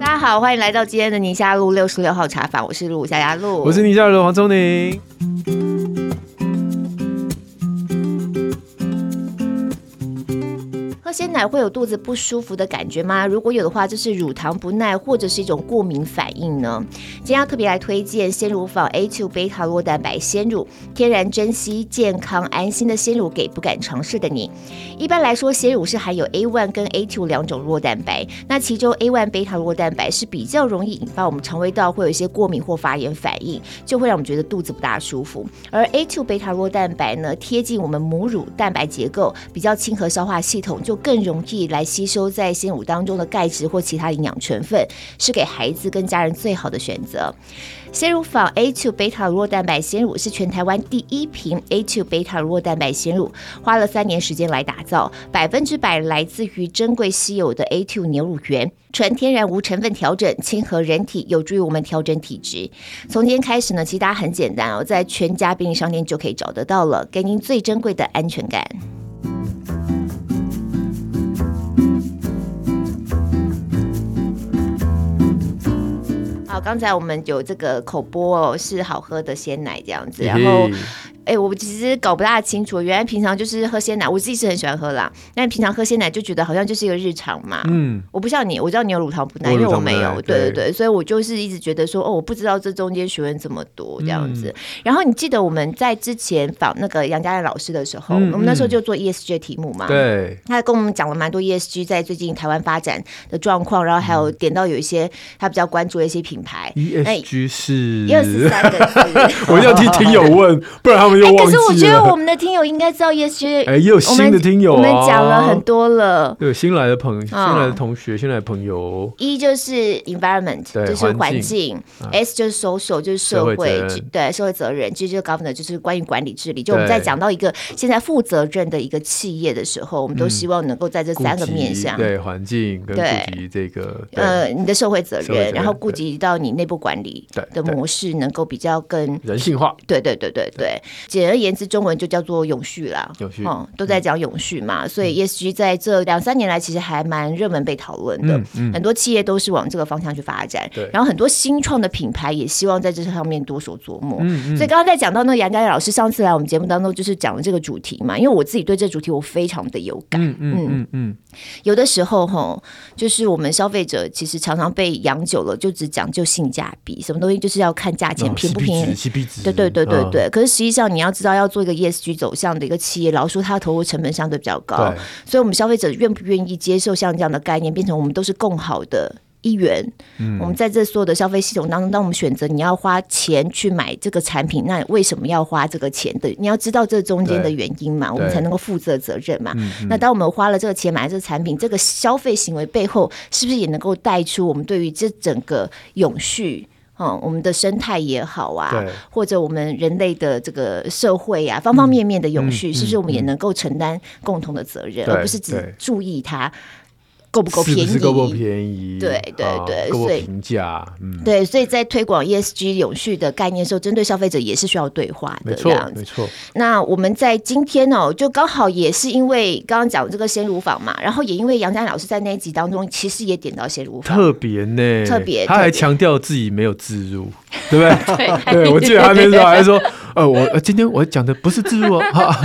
大家好，欢迎来到今天的宁夏路六十六号茶坊，我是陆夏嘉璐，我是宁夏路黄宗宁。奶会有肚子不舒服的感觉吗？如果有的话，就是乳糖不耐或者是一种过敏反应呢？今天要特别来推荐鲜乳坊 A2 贝塔酪蛋白鲜乳，天然珍稀、健康安心的鲜乳，给不敢尝试的你。一般来说，鲜乳是含有 A1 跟 A2 两种酪蛋白，那其中 A1 贝塔酪蛋白是比较容易引发我们肠胃道会有一些过敏或发炎反应，就会让我们觉得肚子不大舒服。而 A2 贝塔酪蛋白呢，贴近我们母乳蛋白结构，比较亲和消化系统，就更容易来吸收在鲜乳当中的钙质或其他营养成分，是给孩子跟家人最好的选择。鲜乳坊 A2 贝塔酪蛋白鲜乳是全台湾第一瓶 A2 贝塔酪蛋白鲜乳，花了三年时间来打造，百分之百来自于珍贵稀有的 A2 牛乳源，纯天然无成分调整，亲和人体，有助于我们调整体质。从今天开始呢，其实大家很简单哦，在全家便利商店就可以找得到了，给您最珍贵的安全感。好，刚才我们有这个口播哦，是好喝的鲜奶这样子，然后。哎、欸，我其实搞不大清楚，原来平常就是喝鲜奶，我自己是很喜欢喝啦。但平常喝鲜奶就觉得好像就是一个日常嘛。嗯，我不像你，我知道你有乳糖不耐，因为我没有。对对对，所以我就是一直觉得说，哦，我不知道这中间学问这么多这样子。嗯、然后你记得我们在之前访那个杨家亮老师的时候，嗯、我们那时候就做 ESG 题目嘛。对。他还跟我们讲了蛮多 ESG 在最近台湾发展的状况，然后还有点到有一些他比较关注的一些品牌。ESG 是一二十三个字，我一定要替听友问，不然他们。哎，可是我觉得我们的听友应该知道 ESG。哎，也有新的听友，我们讲了很多了。对，新来的朋友，新来的同学，新来的朋友。一就是 environment，就是环境。S 就是 social，就是社会，对社会责任。G 就是 governance，就是关于管理治理。就我们在讲到一个现在负责任的一个企业的时候，我们都希望能够在这三个面向，对环境跟顾及这个呃你的社会责任，然后顾及到你内部管理的模式，能够比较更人性化。对对对对对。简而言之，中文就叫做永续啦，永续，哦，都在讲永续嘛，嗯、所以 ESG 在这两三年来其实还蛮热门被讨论的，嗯嗯、很多企业都是往这个方向去发展，对。然后很多新创的品牌也希望在这上面多所琢磨。嗯嗯、所以刚刚在讲到那个杨家亮老师上次来我们节目当中，就是讲了这个主题嘛，因为我自己对这个主题我非常的有感，嗯嗯嗯，嗯有的时候哈，就是我们消费者其实常常被养久了，就只讲究性价比，什么东西就是要看价钱便不便宜，对对对对对，可是实际上。你要知道，要做一个 ESG 走向的一个企业，老实说，它的投入成本相对比较高，所以我们消费者愿不愿意接受像这样的概念，变成我们都是共好的一员。嗯，我们在这所有的消费系统当中，当我们选择你要花钱去买这个产品，那为什么要花这个钱的？你要知道这中间的原因嘛，我们才能够负责责任嘛。嗯、那当我们花了这个钱买这个产品，这个消费行为背后，是不是也能够带出我们对于这整个永续？嗯，我们的生态也好啊，或者我们人类的这个社会啊，方方面面的永续，嗯、是不是我们也能够承担共同的责任，嗯、而不是只注意它。够不够便宜？是够不够便宜？对对对，够不够平价？嗯，对，所以在推广 ESG 永续的概念的时候，针对消费者也是需要对话的，这样子。没错。那我们在今天哦，就刚好也是因为刚刚讲这个鲜乳坊嘛，然后也因为杨家老师在那一集当中，其实也点到鲜乳坊，特别呢，特别，他还强调自己没有自入，对不对？对，我记得他那时候还说。呃，我今天我讲的不是自入哦，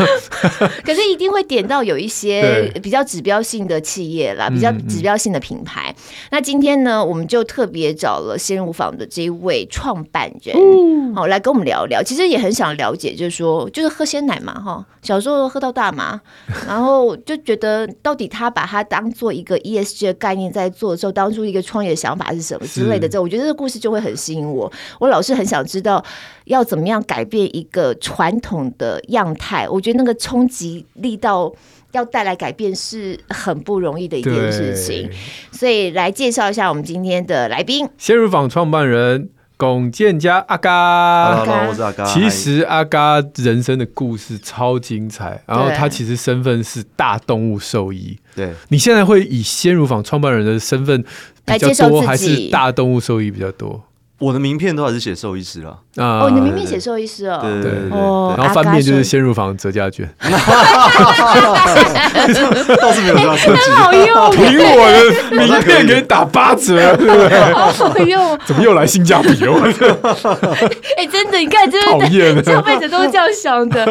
可是一定会点到有一些比较指标性的企业啦，比较指标性的品牌。那今天呢，我们就特别找了鲜乳坊的这一位创办人，好来跟我们聊聊。其实也很想了解，就是说，就是喝鲜奶嘛，哈，小时候喝到大嘛，然后就觉得到底他把它当做一个 ESG 的概念在做的时候，当初一个创业想法是什么之类的。这我觉得这个故事就会很吸引我。我老是很想知道要怎么样改变。一个传统的样态，我觉得那个冲击力道要带来改变是很不容易的一件事情，所以来介绍一下我们今天的来宾——鲜乳坊创办人龚建家阿嘎。Hello，我是阿嘎。其实阿嘎人生的故事超精彩，然后他其实身份是大动物兽医。对，你现在会以鲜乳坊创办人的身份比较多，还是大动物兽医比较多？我的名片都还是写兽医师了。哦，你的名片写兽医师哦。对对对。然后翻面就是先入房折价券。倒是没有这样设计。好用。凭我的名片给你打八折，对不对？好用。怎么又来性价比了？哎，真的，你看，真的，消费者都是这样想的。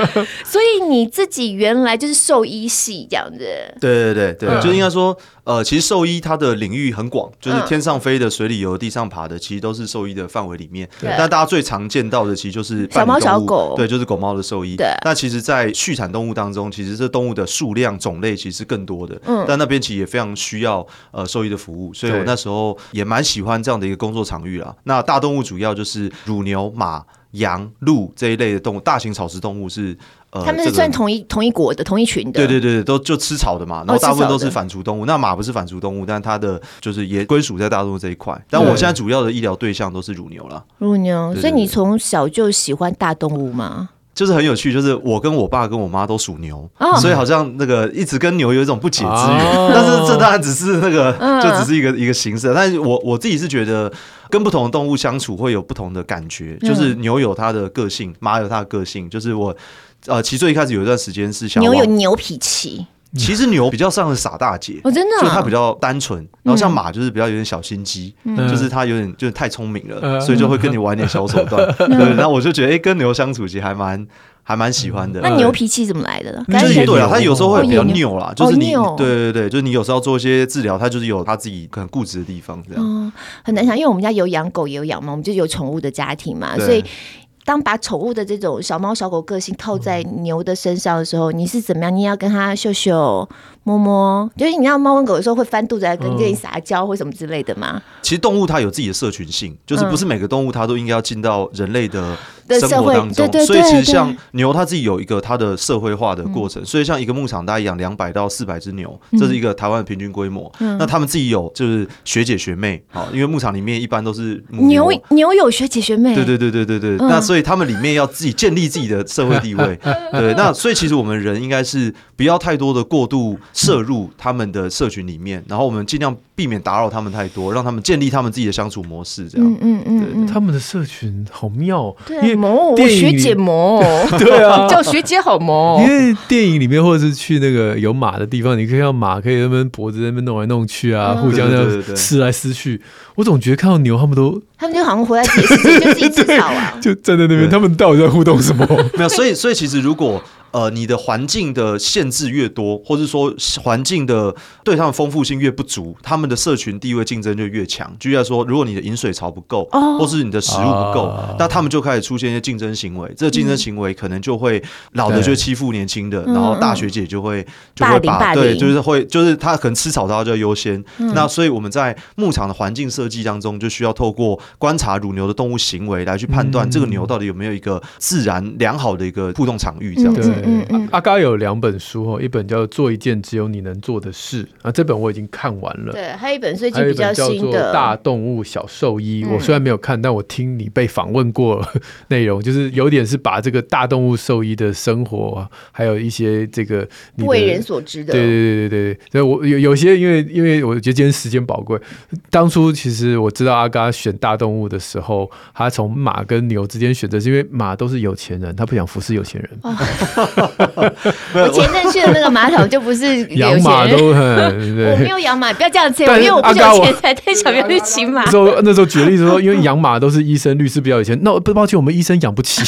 所以你自己原来就是兽医系这样子。对对对对，就应该说。呃，其实兽医它的领域很广，就是天上飞的、水里游、地上爬的，其实都是兽医的范围里面。对。但大家最常见到的，其实就是小猫小狗。对，就是狗猫的兽医。对。那其实，在畜产动物当中，其实这动物的数量种类其实是更多的。嗯。但那边其实也非常需要呃兽医的服务，所以我那时候也蛮喜欢这样的一个工作场域啦。那大动物主要就是乳牛、马、羊、鹿这一类的动物，大型草食动物是。他们是算同一同一国的同一群的，对对对，都就吃草的嘛，然后大部分都是反刍动物。那马不是反刍动物，但它的就是也归属在大动物这一块。但我现在主要的医疗对象都是乳牛了。乳牛，所以你从小就喜欢大动物吗？就是很有趣，就是我跟我爸跟我妈都属牛，所以好像那个一直跟牛有一种不解之缘。但是这当然只是那个，就只是一个一个形式。但是我我自己是觉得，跟不同的动物相处会有不同的感觉。就是牛有它的个性，马有它的个性。就是我。呃，其实最一开始有一段时间是想牛有牛脾气，其实牛比较像是傻大姐，哦，真的，就它比较单纯，然后像马就是比较有点小心机，就是它有点就是太聪明了，所以就会跟你玩点小手段。对，然后我就觉得，哎，跟牛相处其实还蛮还蛮喜欢的。那牛脾气怎么来的呢？就是对啊，它有时候会比较拗啦，就是你对对对，就是你有时候要做一些治疗，它就是有它自己可能固执的地方，这样。很难想，因为我们家有养狗也有养猫，我们就有宠物的家庭嘛，所以。当把宠物的这种小猫小狗个性套在牛的身上的时候，你是怎么样？你要跟它嗅嗅。摸摸，就是你要猫跟狗有时候会翻肚子来跟跟你撒娇或什么之类的吗？其实动物它有自己的社群性，就是不是每个动物它都应该要进到人类的生活当中。所以其实像牛，它自己有一个它的社会化的过程。所以像一个牧场，大概养两百到四百只牛，这是一个台湾的平均规模。那他们自己有就是学姐学妹，好，因为牧场里面一般都是牛牛有学姐学妹。对对对对对对。那所以他们里面要自己建立自己的社会地位。对，那所以其实我们人应该是不要太多的过度。摄入他们的社群里面，然后我们尽量避免打扰他们太多，让他们建立他们自己的相处模式。这样，嗯嗯嗯，对，他们的社群好妙，因为我学姐萌，对啊，叫学姐好萌。因为电影里面或者是去那个有马的地方，你可以看到马可以那边脖子那边弄来弄去啊，互相这样撕来撕去。我总觉得看到牛，他们都他们就好像活在自己世界，就自己吃草啊，就站在那边，他们到底在互动什么？没有，所以所以其实如果。呃，你的环境的限制越多，或者说环境的对他们丰富性越不足，他们的社群地位竞争就越强。举例来说，如果你的饮水槽不够，或是你的食物不够，那他们就开始出现一些竞争行为。这个竞争行为可能就会老的就欺负年轻的，然后大学姐就会就会把对，就是会就是他可能吃草的话就优先。那所以我们在牧场的环境设计当中，就需要透过观察乳牛的动物行为来去判断这个牛到底有没有一个自然良好的一个互动场域，这样子。嗯嗯，阿嘎有两本书哦，一本叫做《做一件只有你能做的事》啊，这本我已经看完了。对，还有一本最近比较新的《大动物小兽医》，我虽然没有看，但我听你被访问过内容，就是有点是把这个大动物兽医的生活，还有一些这个不为人所知的。对对对对对，所以我有有些因为因为我觉得今天时间宝贵，当初其实我知道阿嘎选大动物的时候，他从马跟牛之间选择，是因为马都是有钱人，他不想服侍有钱人。哦 我前阵去的那个马桶就不是养马都很，我没有养马，不要这样子，因为我不有钱才带小朋友去骑马。那时候那时候举例子说，因为养马都是医生、律师比较有钱，那不抱歉，我们医生养不起，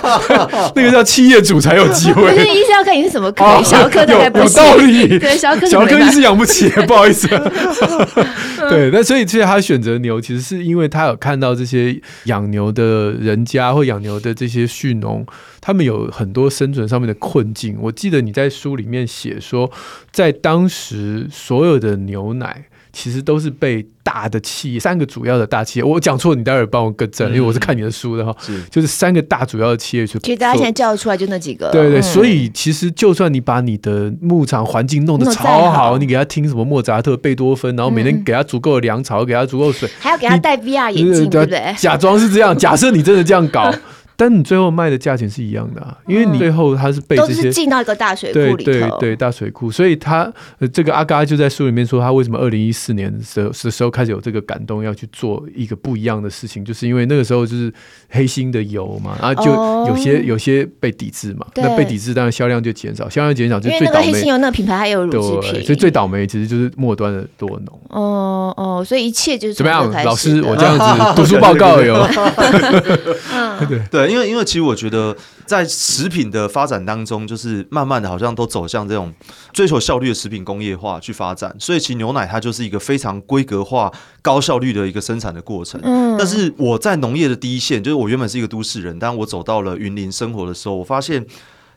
那个叫企业主才有机会。可是医生要看你是什么科，小科的还不是。有道理，对，小科小科医师养不起，不好意思。对，那所以其实他选择牛，其实是因为他有看到这些养牛的人家或养牛的这些畜农。他们有很多生存上面的困境。我记得你在书里面写说，在当时所有的牛奶其实都是被大的企业，三个主要的大企业。我讲错，你待会儿帮我更正，因为我是看你的书的哈。是，就是三个大主要的企业去。其实大家现在叫得出来就那几个。对对，所以其实就算你把你的牧场环境弄得超好，你给他听什么莫扎特、贝多芬，然后每天给他足够的粮草，给他足够水，还要给他戴 VR 眼镜，对不对？假装是这样，假设你真的这样搞。但你最后卖的价钱是一样的啊，因为你最后它是被这些进到一个大水库里头，对对对，大水库，所以他这个阿嘎就在书里面说，他为什么二零一四年的时候时候开始有这个感动，要去做一个不一样的事情，就是因为那个时候就是黑心的油嘛，然后就有些、哦、有些被抵制嘛，那被抵制当然销量就减少，销量减少就最倒霉。因为那个黑心油那个品牌还有乳制品，所以最倒霉其实就是末端的多农。哦哦，所以一切就是怎么样？老师，我这样子读书报告有。对对，因为因为其实我觉得在食品的发展当中，就是慢慢的好像都走向这种追求效率的食品工业化去发展，所以其实牛奶它就是一个非常规格化、高效率的一个生产的过程。嗯，但是我在农业的第一线，就是我原本是一个都市人，但我走到了云林生活的时候，我发现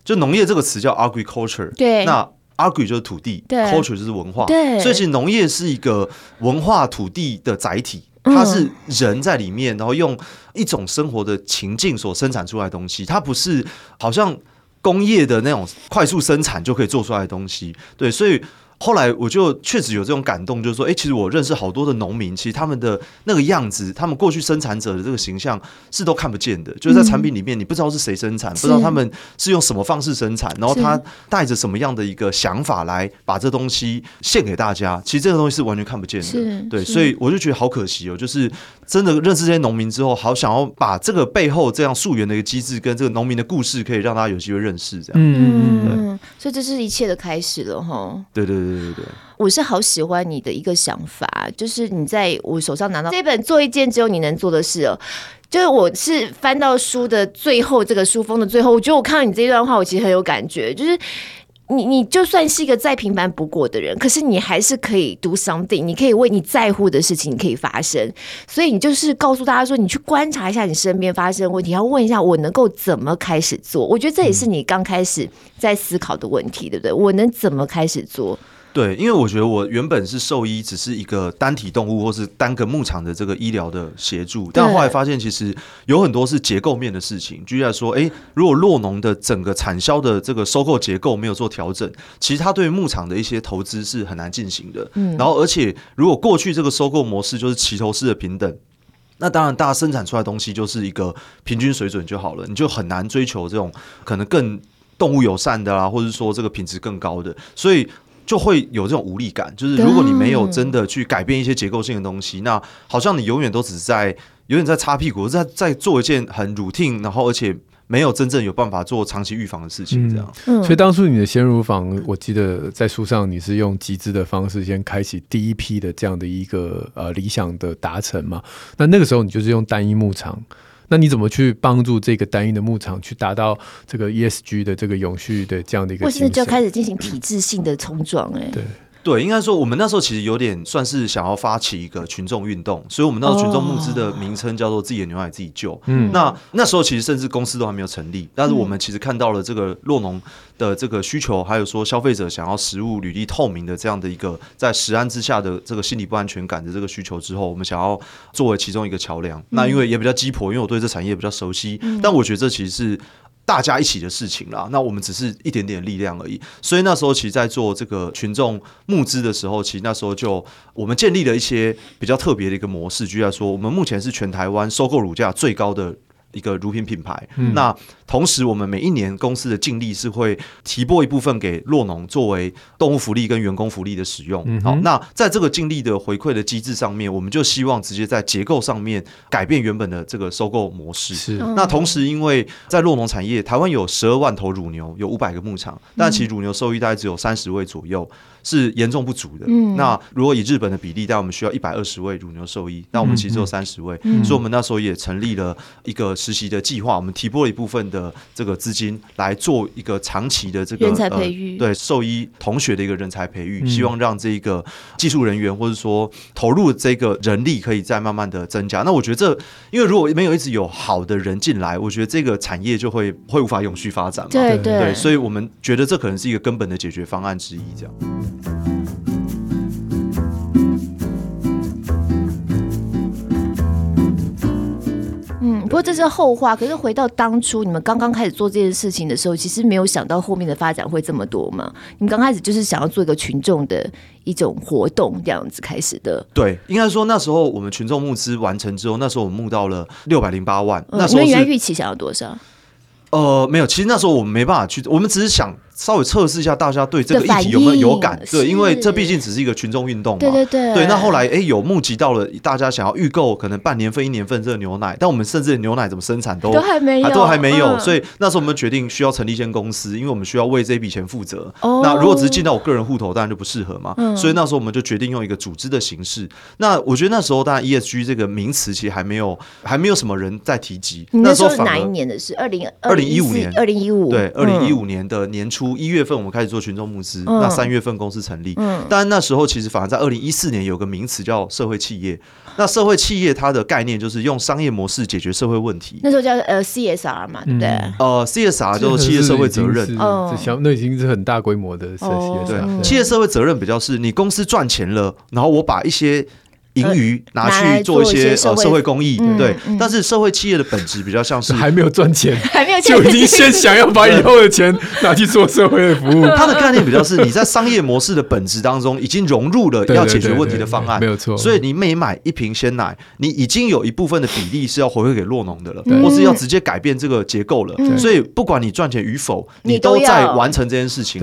就农业这个词叫 agriculture，对，那 agri 就是土地，对，culture 就是文化，对，所以其实农业是一个文化土地的载体。它是人在里面，然后用一种生活的情境所生产出来的东西，它不是好像工业的那种快速生产就可以做出来的东西，对，所以。后来我就确实有这种感动，就是说，哎，其实我认识好多的农民，其实他们的那个样子，他们过去生产者的这个形象是都看不见的，就是在产品里面，你不知道是谁生产，不知道他们是用什么方式生产，然后他带着什么样的一个想法来把这东西献给大家，其实这个东西是完全看不见的，对，所以我就觉得好可惜哦，就是真的认识这些农民之后，好想要把这个背后这样溯源的一个机制跟这个农民的故事，可以让大家有机会认识，这样，嗯嗯，所以这是一切的开始了哈，对对对。对对对，我是好喜欢你的一个想法，就是你在我手上拿到这本做一件只有你能做的事哦。就是我是翻到书的最后，这个书封的最后，我觉得我看到你这段话，我其实很有感觉，就是。你你就算是一个再平凡不过的人，可是你还是可以 do something，你可以为你在乎的事情可以发生。所以你就是告诉大家说，你去观察一下你身边发生的问题，要问一下我能够怎么开始做。我觉得这也是你刚开始在思考的问题，对不对？我能怎么开始做？对，因为我觉得我原本是兽医，只是一个单体动物或是单个牧场的这个医疗的协助，但后来发现其实有很多是结构面的事情。举例来说，哎，如果洛农的整个产销的这个收购结构没有做调整，其实它对牧场的一些投资是很难进行的。嗯，然后而且如果过去这个收购模式就是齐头式的平等，那当然大家生产出来的东西就是一个平均水准就好了，你就很难追求这种可能更动物友善的啦，或者说这个品质更高的，所以。就会有这种无力感，就是如果你没有真的去改变一些结构性的东西，那好像你永远都只是在永远在擦屁股，在在做一件很 routine，然后而且没有真正有办法做长期预防的事情，这样。嗯，所以当初你的鲜乳房，我记得在书上你是用集资的方式先开启第一批的这样的一个呃理想的达成嘛？那那个时候你就是用单一牧场。那你怎么去帮助这个单一的牧场去达到这个 ESG 的这个永续的这样的一个？或是就开始进行体制性的冲撞？哎，对。对，应该说我们那时候其实有点算是想要发起一个群众运动，所以我们那时候群众募资的名称叫做“自己的牛奶自己救”。嗯，那那时候其实甚至公司都还没有成立，但是我们其实看到了这个酪农的这个需求，还有说消费者想要食物履历透明的这样的一个在食安之下的这个心理不安全感的这个需求之后，我们想要作为其中一个桥梁。那因为也比较鸡婆，因为我对这产业比较熟悉，但我觉得这其实是。大家一起的事情啦，那我们只是一点点力量而已。所以那时候，其实，在做这个群众募资的时候，其实那时候就我们建立了一些比较特别的一个模式，就在说，我们目前是全台湾收购乳价最高的。一个乳品品牌，嗯、那同时我们每一年公司的净利是会提拨一部分给洛农作为动物福利跟员工福利的使用。嗯、好，那在这个净利的回馈的机制上面，我们就希望直接在结构上面改变原本的这个收购模式。是，那同时因为在洛农产业，台湾有十二万头乳牛，有五百个牧场，但其实乳牛兽医大概只有三十位左右。是严重不足的。嗯，那如果以日本的比例，但我们需要一百二十位乳牛兽医，那我们其实只有三十位，嗯，所以我们那时候也成立了一个实习的计划，我们提拨了一部分的这个资金来做一个长期的这个人才培育，呃，对兽医同学的一个人才培育，希望让这个技术人员或者说投入这个人力可以再慢慢的增加。那我觉得这，因为如果没有一直有好的人进来，我觉得这个产业就会会无法永续发展嘛。对对，对，所以我们觉得这可能是一个根本的解决方案之一，这样。过这是后话。可是回到当初你们刚刚开始做这件事情的时候，其实没有想到后面的发展会这么多嘛？你们刚开始就是想要做一个群众的一种活动这样子开始的。对，应该说那时候我们群众募资完成之后，那时候我们募到了六百零八万。嗯、那时候你们原预期想要多少？呃，没有，其实那时候我们没办法去，我们只是想。稍微测试一下大家对这个议题有没有有感？对，因为这毕竟只是一个群众运动嘛。对对对。对，那后来哎，有募集到了大家想要预购可能半年份、一年份这个牛奶，但我们甚至牛奶怎么生产都都还没有，都还没有。所以那时候我们决定需要成立一间公司，因为我们需要为这笔钱负责。哦那如果只是进到我个人户头，当然就不适合嘛。嗯所以那时候我们就决定用一个组织的形式。那我觉得那时候当然 ESG 这个名词其实还没有，还没有什么人在提及。那时候是哪一年的事？二零二零一五年，二零一五对，二零一五年的年初一月份，我们开始。做群众募资，嗯、那三月份公司成立，嗯，但那时候其实反而在二零一四年有个名词叫社会企业。那社会企业它的概念就是用商业模式解决社会问题。那时候叫呃 CSR 嘛，对不对？呃 CSR 就是企业社会责任，哦，那已经是很大规模的社企业。对，企业社会责任比较是你公司赚钱了，然后我把一些。盈余拿去做一些呃社会公益，对。但是社会企业的本质比较像是还没有赚钱，还没有就已经先想要把以后的钱拿去做社会的服务。它的概念比较是你在商业模式的本质当中已经融入了要解决问题的方案，没有错。所以你每买一瓶鲜奶，你已经有一部分的比例是要回馈给洛农的了，或是要直接改变这个结构了。所以不管你赚钱与否，你都在完成这件事情，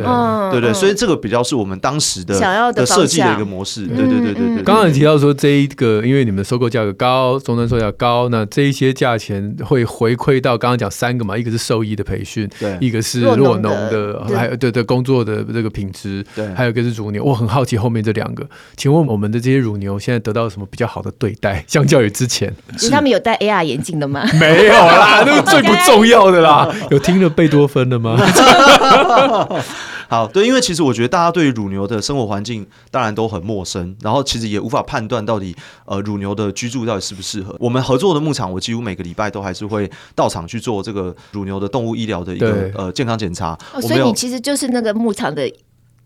对对。所以这个比较是我们当时的想要的设计的一个模式，对对对对对。刚刚你提到说这一个，因为你们收购价格高，终端售价高，那这一些价钱会回馈到刚刚讲三个嘛，一个是兽医的培训，对，一个是弱农的，还有对对工作的这个品质，对，还有一个是乳牛。我很好奇后面这两个，请问我们的这些乳牛现在得到什么比较好的对待？相较于之前，是他们有戴 AR 眼镜的吗？没有啦，那个最不重要的啦。有听了贝多芬的吗？好，对，因为其实我觉得大家对于乳牛的生活环境当然都很陌生，然后其实也无法判断到底呃乳牛的居住到底适不适合。我们合作的牧场，我几乎每个礼拜都还是会到场去做这个乳牛的动物医疗的一个呃健康检查。哦，所以你其实就是那个牧场的。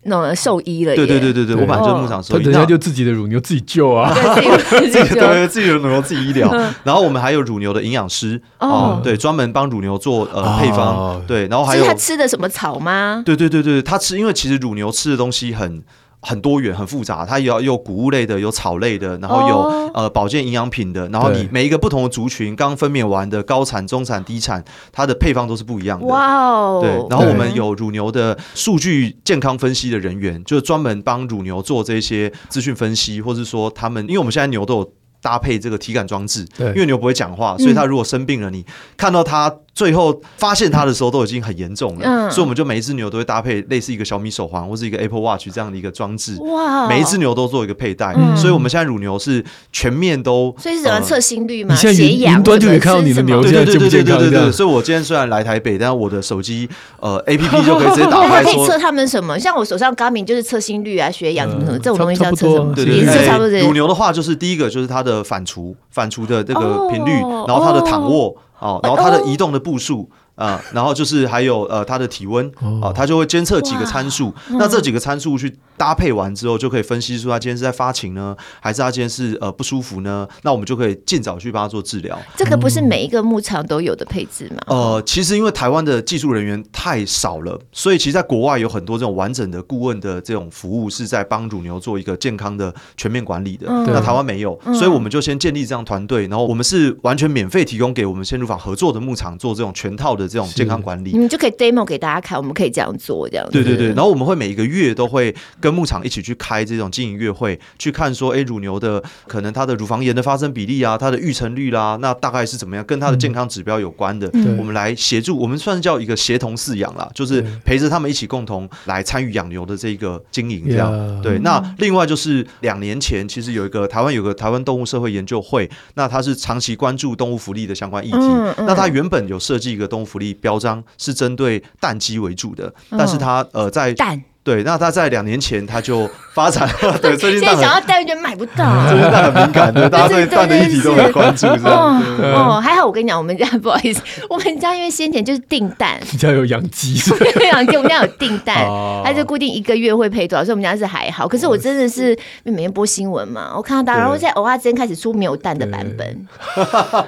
那兽医了，对对对对对，我本来就是牧场兽医，人家就自己的乳牛自己救啊，自己 对自己的乳牛自己医疗。然后我们还有乳牛的营养师哦，对，专门帮乳牛做呃配方，对，然后还有他吃的什么草吗？对对对对，他吃，因为其实乳牛吃的东西很。很多元很复杂，它有有谷物类的，有草类的，然后有、oh. 呃保健营养品的，然后你每一个不同的族群刚分娩完的高产、中产、低产，它的配方都是不一样的。哇哦！对，然后我们有乳牛的数据健康分析的人员，就是专门帮乳牛做这些资讯分析，或是说他们，因为我们现在牛都有搭配这个体感装置，对，因为牛不会讲话，所以它如果生病了，你看到它。最后发现它的时候都已经很严重了，嗯、所以我们就每一只牛都会搭配类似一个小米手环或是一个 Apple Watch 这样的一个装置，哇！每一只牛都做一个佩戴，嗯、所以我们现在乳牛是全面都，所以是怎么测心率吗？你现在云端就可以看到你的牛现在健不健康，对对对对对。所以我今天虽然来台北，但是我的手机呃 APP 就可以直接打开说，可以测他们什么？像我手上 Garmin 就是测心率啊、血氧什么什么，这种东西叫测什么？对对对，差不多。乳牛的话就是第一个就是它的反刍，反刍的这个频率，然后它的躺卧哦，然后它的移动的步数。啊、呃，然后就是还有呃，他的体温啊，他就会监测几个参数。嗯、那这几个参数去搭配完之后，就可以分析出他今天是在发情呢，还是他今天是呃不舒服呢？那我们就可以尽早去帮他做治疗。这个不是每一个牧场都有的配置吗？呃，其实因为台湾的技术人员太少了，所以其实在国外有很多这种完整的顾问的这种服务，是在帮乳牛做一个健康的全面管理的。嗯、那台湾没有，所以我们就先建立这样团队，然后我们是完全免费提供给我们鲜乳坊合作的牧场做这种全套的。这种健康管理，你们就可以 demo 给大家看，我们可以这样做，这样子。对对对，然后我们会每一个月都会跟牧场一起去开这种经营月会，去看说，哎，乳牛的可能它的乳房炎的发生比例啊，它的育成率啦，那大概是怎么样，跟它的健康指标有关的，嗯、我们来协助，我们算是叫一个协同饲养啦，就是陪着他们一起共同来参与养牛的这个经营，这样。Yeah. 对，那另外就是两年前，其实有一个台湾有个台湾动物社会研究会，那它是长期关注动物福利的相关议题，嗯嗯、那它原本有设计一个动物福利标章是针对蛋鸡为主的，但是它呃在蛋对，那他在两年前他就发展了，对，最近现在想要代孕就买不到，最近蛋很敏感的，大家对 蛋的议题都很关注，是吧？哦，还好我跟你讲，我们家不好意思，我们家因为先前就是订蛋，你家有养鸡，有养鸡，我们家有订蛋，它就固定一个月会配多少，所以我们家是还好。可是我真的是每天播新闻嘛，我看到大家，然后现在蚵仔煎开始出没有蛋的版本，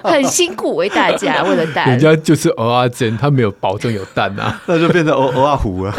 很辛苦为大家为了蛋，人家就是偶尔煎，他没有保证有蛋啊，那就变成偶偶尔糊了。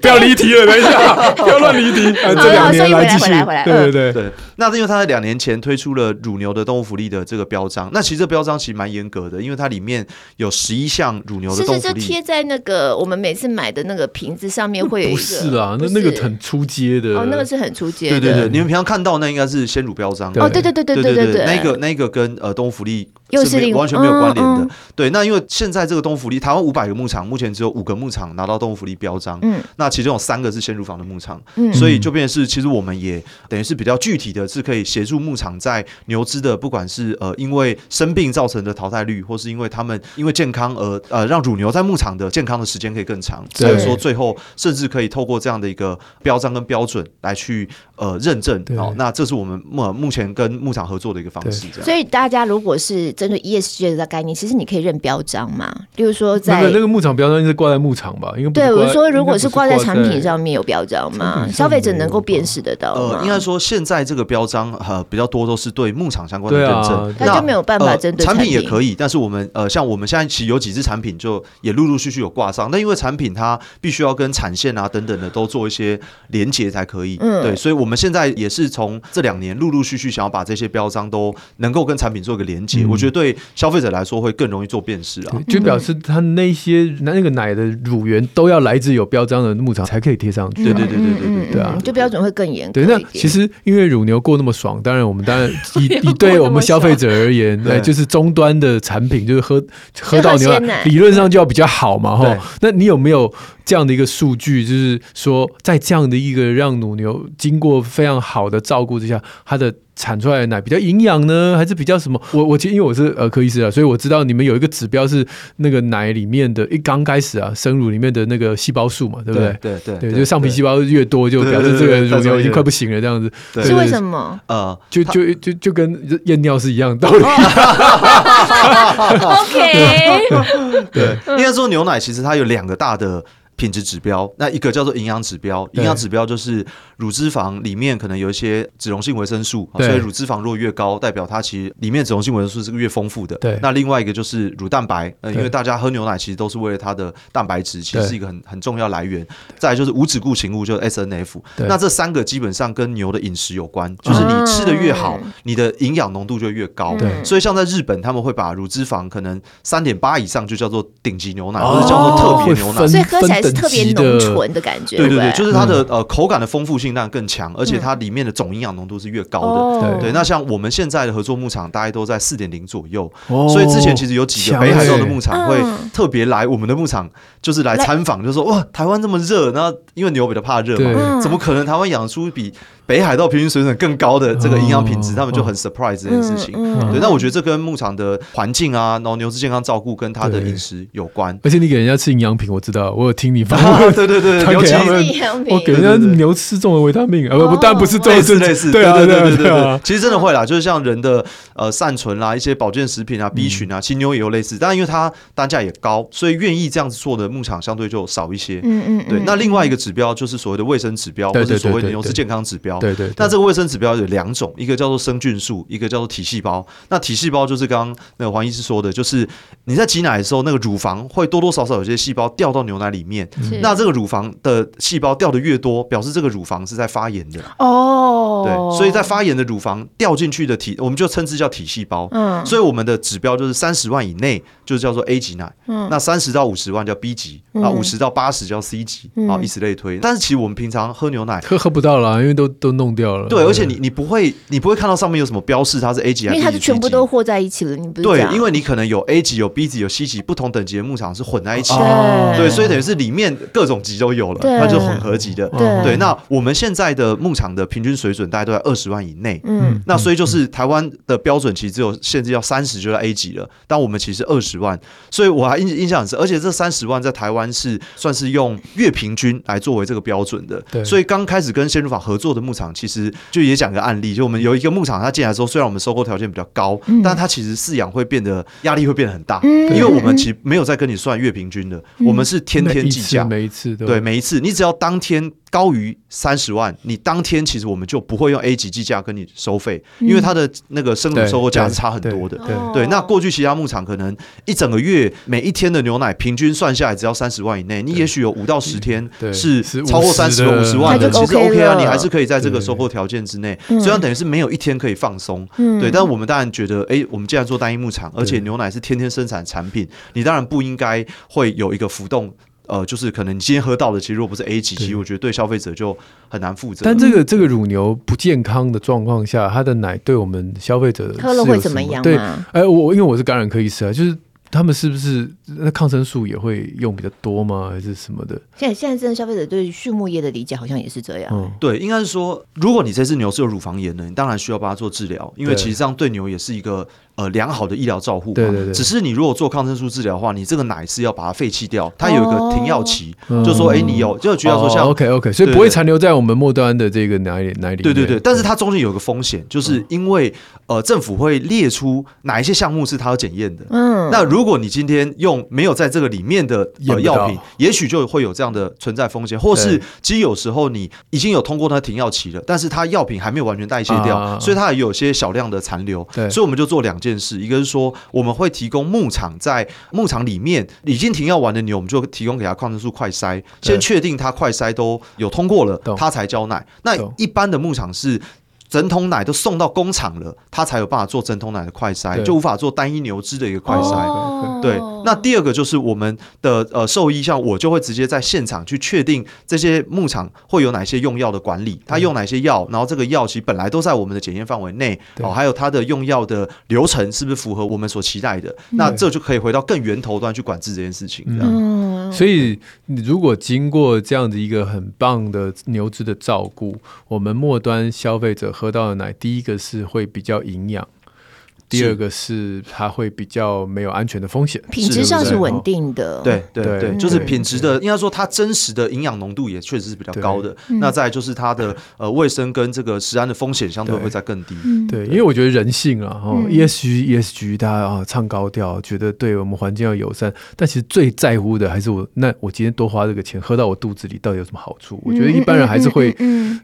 不要离题了，等一下，不要乱离题。这两年来继续，对对对对。那因为他在两年前推出了乳牛的动物福利的这个标章，那其实这标章其实蛮严格的，因为它里面有十一项乳牛的动物福利，是是就贴在那个我们每次买的那个瓶子上面会有一个。不是啊，那那个很出街的。哦，那个是很出街。对对对，你们平常看到那应该是鲜乳标章。哦，对对对对对对对，那个那个跟呃动物福利。又是完全没有关联的，对。那因为现在这个动物福利，台湾五百个牧场，目前只有五个牧场拿到动物福利标章。嗯，那其中有三个是鲜乳坊的牧场，嗯，所以就变成是，其实我们也等于是比较具体的，是可以协助牧场在牛只的，不管是呃因为生病造成的淘汰率，或是因为他们因为健康而呃让乳牛在牧场的健康的时间可以更长，所以说最后甚至可以透过这样的一个标章跟标准来去呃认证。好，那这是我们目目前跟牧场合作的一个方式。这样，所以大家如果是针对 ESG 的概念，其实你可以认标章嘛，例如说在那个牧场标章应该是挂在牧场吧？因为对，我说如果是挂在产品上面有标章嘛，消费者能够辨识得到。呃，应该说现在这个标章呃比较多都是对牧场相关的认证，那就没有办法针对产品也可以。但是我们呃像我们现在其实有几支产品就也陆陆续续有挂上，那因为产品它必须要跟产线啊等等的都做一些连接才可以。嗯，对，所以我们现在也是从这两年陆陆续续想要把这些标章都能够跟产品做一个连接。我觉得对消费者来说会更容易做辨识啊，就表示他那些那个奶的乳源都要来自有标章的牧场才可以贴上去。对对对对对对对啊，就标准会更严。对，那其实因为乳牛过那么爽，当然我们当然 以以对我们消费者而言，对，就是终端的产品就是喝喝到牛奶，理论上就要比较好嘛，哈。那你有没有这样的一个数据，就是说在这样的一个让乳牛经过非常好的照顾之下，它的产出来的奶比较营养呢，还是比较什么？我我其实因为我是儿科医师啊，所以我知道你们有一个指标是那个奶里面的，一刚开始啊，生乳里面的那个细胞数嘛，对不对？对对对，就上皮细胞越多，就表示这个乳牛已经快不行了，这样子。是为什么？呃，就就就就跟验尿是一样的道理。OK，对，应该说牛奶其实它有两个大的。品质指标，那一个叫做营养指标，营养指标就是乳脂肪里面可能有一些脂溶性维生素，所以乳脂肪如果越高，代表它其实里面脂溶性维生素是越丰富的。对，那另外一个就是乳蛋白，呃，因为大家喝牛奶其实都是为了它的蛋白质，其实是一个很很重要来源。再来就是无脂固形物，就是 SNF。那这三个基本上跟牛的饮食有关，就是你吃的越好，你的营养浓度就越高。对，所以像在日本，他们会把乳脂肪可能三点八以上就叫做顶级牛奶，或者叫做特别牛奶，所以喝起来是。特别浓醇的感觉，对对对，就是它的呃口感的丰富性当然更强，而且它里面的总营养浓度是越高的。对，那像我们现在的合作牧场，大概都在四点零左右，所以之前其实有几个北海道的牧场会特别来我们的牧场，就是来参访，就说哇，台湾这么热，那因为牛比较怕热嘛，怎么可能台湾养出比北海道平均水准更高的这个营养品质？他们就很 surprise 这件事情。对，那我觉得这跟牧场的环境啊，然后牛只健康照顾跟它的饮食有关。而且你给人家吃营养品，我知道，我有听你。啊，对对对，牛吃我给人家牛吃中了维他命，呃不，当然不是这类似类似，对对对对对，其实真的会啦，就是像人的呃善存啦，一些保健食品啊，B 群啊，其实牛也有类似，但因为它单价也高，所以愿意这样子做的牧场相对就少一些。嗯嗯，对。那另外一个指标就是所谓的卫生指标，或者所谓的牛只健康指标。对对。那这个卫生指标有两种，一个叫做生菌素，一个叫做体细胞。那体细胞就是刚刚那个黄医师说的，就是你在挤奶的时候，那个乳房会多多少少有些细胞掉到牛奶里面，那这个乳房的细胞掉的越多，表示这个乳房是在发炎的哦。对，所以在发炎的乳房掉进去的体，我们就称之叫体细胞。嗯，所以我们的指标就是三十万以内就叫做 A 级奶，嗯，那三十到五十万叫 B 级，啊，五十到八十叫 C 级，啊，以此类推。但是其实我们平常喝牛奶喝喝不到了，因为都都都弄掉了。对，而且你你不会你不会看到上面有什么标示它是 A 级，因为它是全部都和在一起了。你不是对，因为你可能有 A 级、有 B 级、有 C 级，不同等级的牧场是混在一起的。对，所以等于是里面各种级都有了，它就是混合级的。对，那我们现在的牧场的平均水准大概都在二十万以内。嗯，那所以就是台湾的标准其实只有限制要三十就在 A 级了，但我们其实二十万，所以我还印印象很深，而且这三十万在台湾是算是用月平均来作为这个标准的。对，所以刚开始跟鲜乳坊合作的牧场，其实就也讲个案例，就我们有一个牧场，它进来之后，虽然我们收购条件比较高，但它其实饲养会变得压力会变得很大，因为我们其实没有在跟你算月平均的，我们是天天计价，每一次对，每一次你只要当天。高于三十万，你当天其实我们就不会用 A 级计价跟你收费，因为它的那个生乳收购价是差很多的。对，对，那过去其他牧场可能一整个月每一天的牛奶平均算下来只要三十万以内，你也许有五到十天是超过三十五十万的，其实 OK 啊，你还是可以在这个收购条件之内。虽然等于是没有一天可以放松，对，但我们当然觉得，哎，我们既然做单一牧场，而且牛奶是天天生产产品，你当然不应该会有一个浮动。呃，就是可能你今天喝到的，其实如果不是 A 级，其实我觉得对消费者就很难负责。但这个这个乳牛不健康的状况下，它的奶对我们消费者喝了会怎么样？对，哎，我因为我是感染科医师啊，就是。他们是不是那抗生素也会用比较多吗？还是什么的？现在现在真的消费者对畜牧业的理解好像也是这样。嗯，对，应该是说，如果你这只牛是有乳房炎的，你当然需要帮它做治疗，因为其实这样对牛也是一个呃良好的医疗照护。对对对。只是你如果做抗生素治疗的话，你这个奶是要把它废弃掉，它有一个停药期，就说哎，你有就举例说像 OK OK，所以不会残留在我们末端的这个奶里奶里。对对对，但是它中间有一个风险，就是因为呃政府会列出哪一些项目是它要检验的。嗯。那如果你今天用没有在这个里面的呃药品，也许就会有这样的存在风险，或是其实有时候你已经有通过它停药期了，但是它药品还没有完全代谢掉，所以它也有些小量的残留。对所以我们就做两件事，一个是说我们会提供牧场在牧场里面已经停药完的牛，我们就提供给他抗生素快筛，先确定他快筛都有通过了，他才交奶。那一般的牧场是。整桶奶都送到工厂了，他才有办法做整桶奶的快筛，就无法做单一牛只的一个快筛。对，那第二个就是我们的呃兽医，像我就会直接在现场去确定这些牧场会有哪些用药的管理，他用哪些药，然后这个药其实本来都在我们的检验范围内哦，还有它的用药的流程是不是符合我们所期待的？那这就可以回到更源头端去管制这件事情。这样，所以你如果经过这样子一个很棒的牛只的照顾，我们末端消费者。喝到的奶，第一个是会比较营养。第二个是它会比较没有安全的风险，品质上是稳定的。对对对，就是品质的，应该说它真实的营养浓度也确实是比较高的。那再就是它的呃卫生跟这个食安的风险相对会再更低。对，因为我觉得人性啊，哈，ESG ESG 大家啊唱高调，觉得对我们环境要友善，但其实最在乎的还是我。那我今天多花这个钱喝到我肚子里，到底有什么好处？我觉得一般人还是会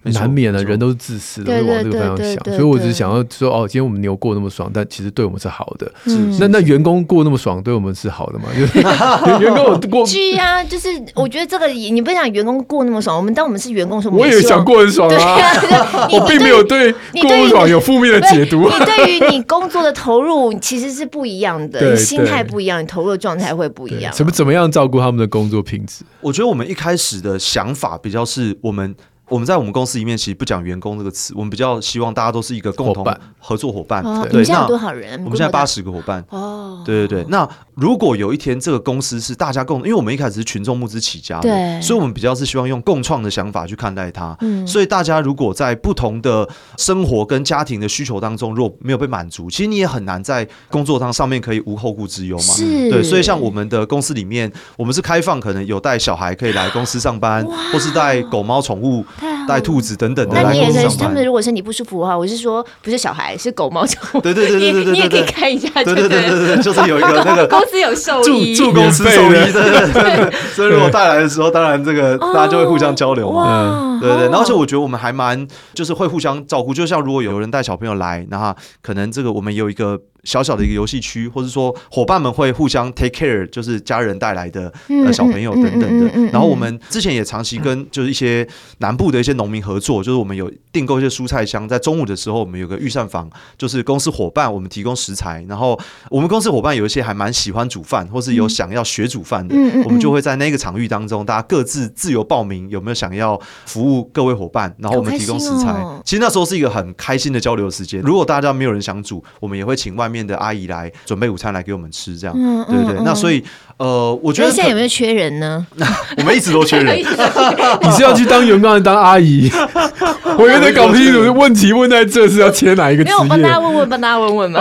难免的，人都是自私的，会往这个方向想。所以我只是想要说，哦，今天我们牛过那么爽，但。其实对我们是好的，嗯那那员工过那么爽，对我们是好的吗？员工过，是啊，就是我觉得这个你不想员工过那么爽，我们当我们是员工的时候，我也想过很爽啊。我并没有对过不爽有负面的解读。你对于你工作的投入其实是不一样的，你心态不一样，你投入的状态会不一样。怎么怎么样照顾他们的工作品质？我觉得我们一开始的想法比较是我们。我们在我们公司里面其实不讲员工这个词，我们比较希望大家都是一个共同合作伙伴。伙伴对，现在有多少人？我们现在八十个伙伴。哦，对对对。那如果有一天这个公司是大家共，因为我们一开始是群众募资起家的，对，所以我们比较是希望用共创的想法去看待它。嗯，所以大家如果在不同的生活跟家庭的需求当中，如果没有被满足，其实你也很难在工作上上面可以无后顾之忧嘛。是，对。所以像我们的公司里面，我们是开放，可能有带小孩可以来公司上班，或是带狗猫宠物。带兔子等等的，那你也可以。他们如果身体不舒服的话，我是说，不是小孩，是狗猫宠物。对对对对对对，你也可以看一下。对对对对对，就是有一个那个公司有兽医，住公司兽医。对对对。所以如果带来的时候，当然这个大家就会互相交流嘛。对对对。然后而且我觉得我们还蛮就是会互相照顾，就像如果有人带小朋友来，然后可能这个我们有一个。小小的一个游戏区，或者说伙伴们会互相 take care，就是家人带来的呃小朋友等等的。然后我们之前也长期跟就是一些南部的一些农民合作，就是我们有订购一些蔬菜箱，在中午的时候，我们有个御膳房，就是公司伙伴我们提供食材，然后我们公司伙伴有一些还蛮喜欢煮饭，或是有想要学煮饭的，嗯、我们就会在那个场域当中，大家各自自由报名，有没有想要服务各位伙伴，然后我们提供食材。哦、其实那时候是一个很开心的交流时间。如果大家没有人想煮，我们也会请外面的阿姨来准备午餐来给我们吃，这样，嗯、对对对。那所以呃，我觉得现在有没有缺人呢？我们一直都缺人。你是要去当员工还是当阿姨？我有点搞不清楚，问题问在这是要切哪一个职业？没有，我帮大家问问，帮大家问问嘛。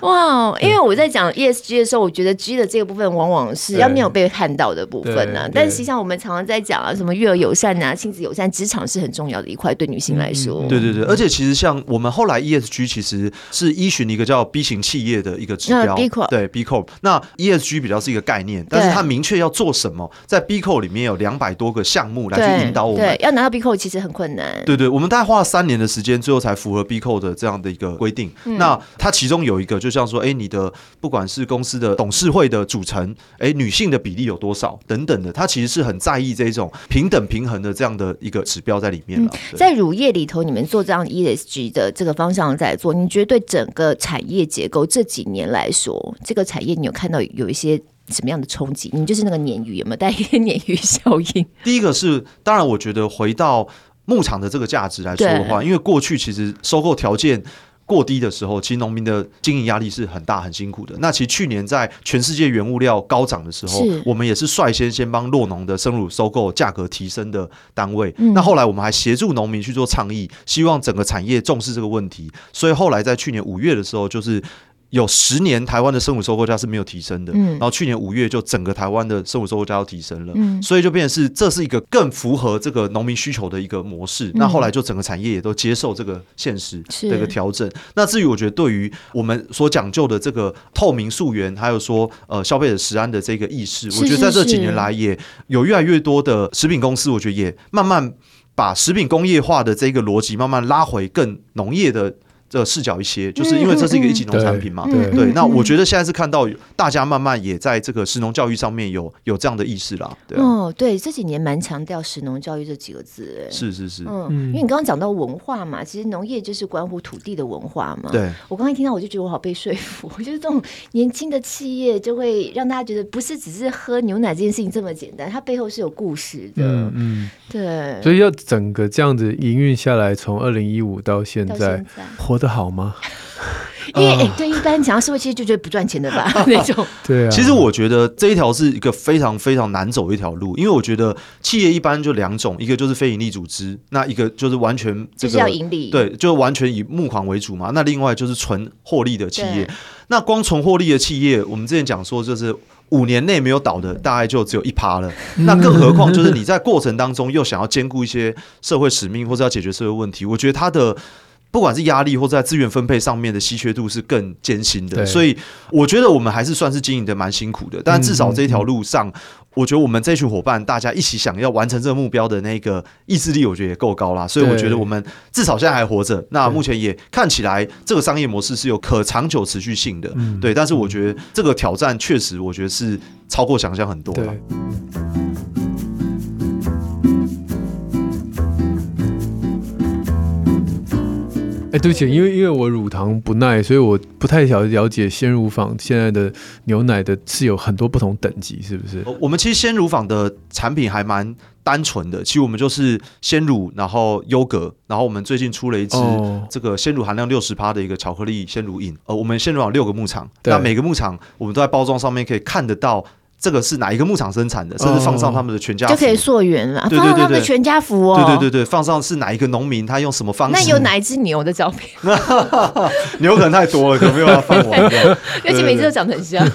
哇，因为我在讲 ESG 的时候，我觉得 G 的这个部分往往是要没有被看到的部分呢。但实际上，我们常常在讲啊，什么育儿友善啊、亲子友善，职场是很重要的一块，对女性来说。对对对，而且其实像我们后来 ESG 其实是依循一个叫 B 型企业的一个指标，B Corp 对 B Corp。那 ESG 比较是一个概念，但是它明确要做什么，在 B Corp 里面有两百多个项目来去引导我们。对，要拿到 B Corp 其实很困难。对对，我们大概花了三年的时间，最后才符合 B Corp 的这样的一个规定。那它其中有一个，就像说，哎，你的不管是公司的董事会的组成，哎，女性的比例有多少等等的，它其实是很在意这种平等平衡的这样的一个指标在里面了。在乳业里头，你们做这样 ESG 的这个方向在做，你觉得对整个产业结构这几年来说，这个产业你有看到有一些什么样的冲击？你就是那个鲶鱼有没有带一个鲶鱼效应？第一个是，当然我觉得回到牧场的这个价值来说的话，因为过去其实收购条件过低的时候，其实农民的经营压力是很大、很辛苦的。那其实去年在全世界原物料高涨的时候，我们也是率先先帮洛农的生乳收购价格提升的单位。那后来我们还协助农民去做倡议，希望整个产业重视这个问题。所以后来在去年五月的时候，就是。有十年台湾的生物收购价是没有提升的，嗯、然后去年五月就整个台湾的生物收购价都提升了，嗯、所以就变成是这是一个更符合这个农民需求的一个模式。嗯、那后来就整个产业也都接受这个现实的一个调整。那至于我觉得对于我们所讲究的这个透明溯源，还有说呃消费者食安的这个意识，我觉得在这几年来也有越来越多的食品公司，我觉得也慢慢把食品工业化的这个逻辑慢慢拉回更农业的。这个视角一些，就是因为这是一个一级农产品嘛，对对。那我觉得现在是看到大家慢慢也在这个食农教育上面有有这样的意识了。哦，对，这几年蛮强调食农教育这几个字。是是是，嗯，因为你刚刚讲到文化嘛，其实农业就是关乎土地的文化嘛。对，我刚才听到我就觉得我好被说服，就是这种年轻的企业就会让大家觉得不是只是喝牛奶这件事情这么简单，它背后是有故事的。嗯，对。所以要整个这样子营运下来，从二零一五到现在。的好吗？因为对一般讲社会其实就觉得不赚钱的吧 那种。对啊，其实我觉得这一条是一个非常非常难走的一条路，因为我觉得企业一般就两种，一个就是非盈利组织，那一个就是完全这个就是要盈利，对，就完全以募款为主嘛。那另外就是纯获利的企业，那光纯获利的企业，我们之前讲说就是五年内没有倒的，大概就只有一趴了。那更何况就是你在过程当中又想要兼顾一些社会使命或者要解决社会问题，我觉得它的。不管是压力或者在资源分配上面的稀缺度是更艰辛的，所以我觉得我们还是算是经营的蛮辛苦的。但至少这一条路上，嗯嗯、我觉得我们这群伙伴大家一起想要完成这个目标的那个意志力，我觉得也够高啦。所以我觉得我们至少现在还活着。那目前也看起来这个商业模式是有可长久持续性的，对。对但是我觉得这个挑战确实，我觉得是超过想象很多了。哎，对不起，因为因为我乳糖不耐，所以我不太了了解鲜乳坊现在的牛奶的是有很多不同等级，是不是？我们其实鲜乳坊的产品还蛮单纯的，其实我们就是鲜乳，然后优格，然后我们最近出了一支这个鲜乳含量六十趴的一个巧克力鲜乳饮。呃，我们鲜乳坊六个牧场，对那每个牧场我们都在包装上面可以看得到。这个是哪一个牧场生产的？甚至放上他们的全家福，就可以溯源了。放上他们的全家福哦。对对对对，放上是哪一个农民，他用什么方式？那有哪一只牛的照片？牛可能太多了，可能没有办法放完。而且每次都长得很像。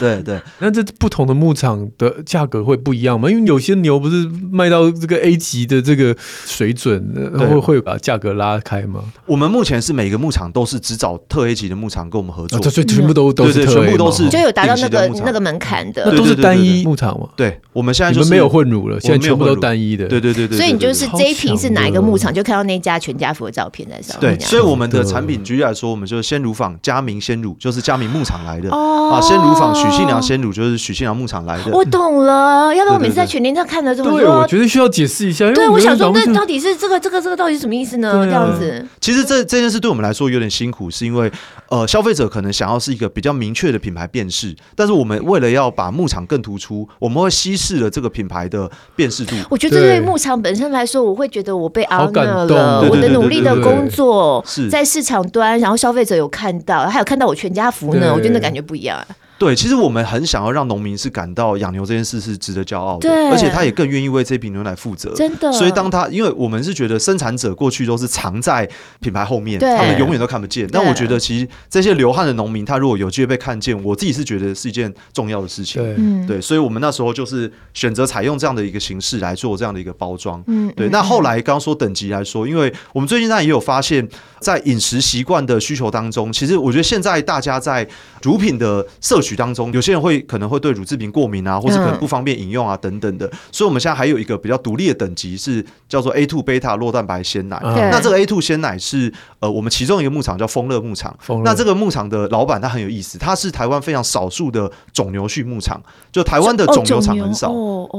对对，那这不同的牧场的价格会不一样吗？因为有些牛不是卖到这个 A 级的这个水准，会会把价格拉开吗？我们目前是每个牧场都是只找特 A 级的牧场跟我们合作，所以全部都都是全部都是就有达到那个那个门槛的。都是单一牧场吗？对，我们现在就是没有混乳了，现在全部都单一的。对对对对。所以你就是这一瓶是哪一个牧场，就看到那家全家福的照片在上面。对，所以我们的产品举例来说，我们就是鲜乳坊嘉明鲜乳，就是嘉明牧场来的哦啊。鲜乳坊许信良鲜乳就是许信良牧场来的。我懂了，要不然我每次在全联上看的这么多，对，我觉得需要解释一下。对，我想说，那到底是这个这个这个到底是什么意思呢？这样子。其实这这件事对我们来说有点辛苦，是因为呃，消费者可能想要是一个比较明确的品牌辨识，但是我们为了要把牧场更突出，我们会稀释了这个品牌的辨识度。我觉得对牧场本身来说，我会觉得我被 honor 了，我的努力的工作在市场端，然后消费者有看到，还有看到我全家福呢，我觉得那感觉不一样。对，其实我们很想要让农民是感到养牛这件事是值得骄傲的，而且他也更愿意为这瓶牛奶负责。真的，所以当他，因为我们是觉得生产者过去都是藏在品牌后面，他们永远都看不见。但我觉得其实这些流汗的农民，他如果有机会被看见，我自己是觉得是一件重要的事情。对，对，所以我们那时候就是选择采用这样的一个形式来做这样的一个包装。嗯，对。那后来刚刚说等级来说，因为我们最近呢也有发现，在饮食习惯的需求当中，其实我觉得现在大家在乳品的摄取当中，有些人会可能会对乳制品过敏啊，或是可能不方便饮用啊等等的，所以我们现在还有一个比较独立的等级，是叫做 A two 贝塔酪蛋白鲜奶。那这个 A two 鲜奶是呃我们其中一个牧场叫丰乐牧场。那这个牧场的老板他很有意思，他是台湾非常少数的种牛畜牧场，就台湾的种牛场很少。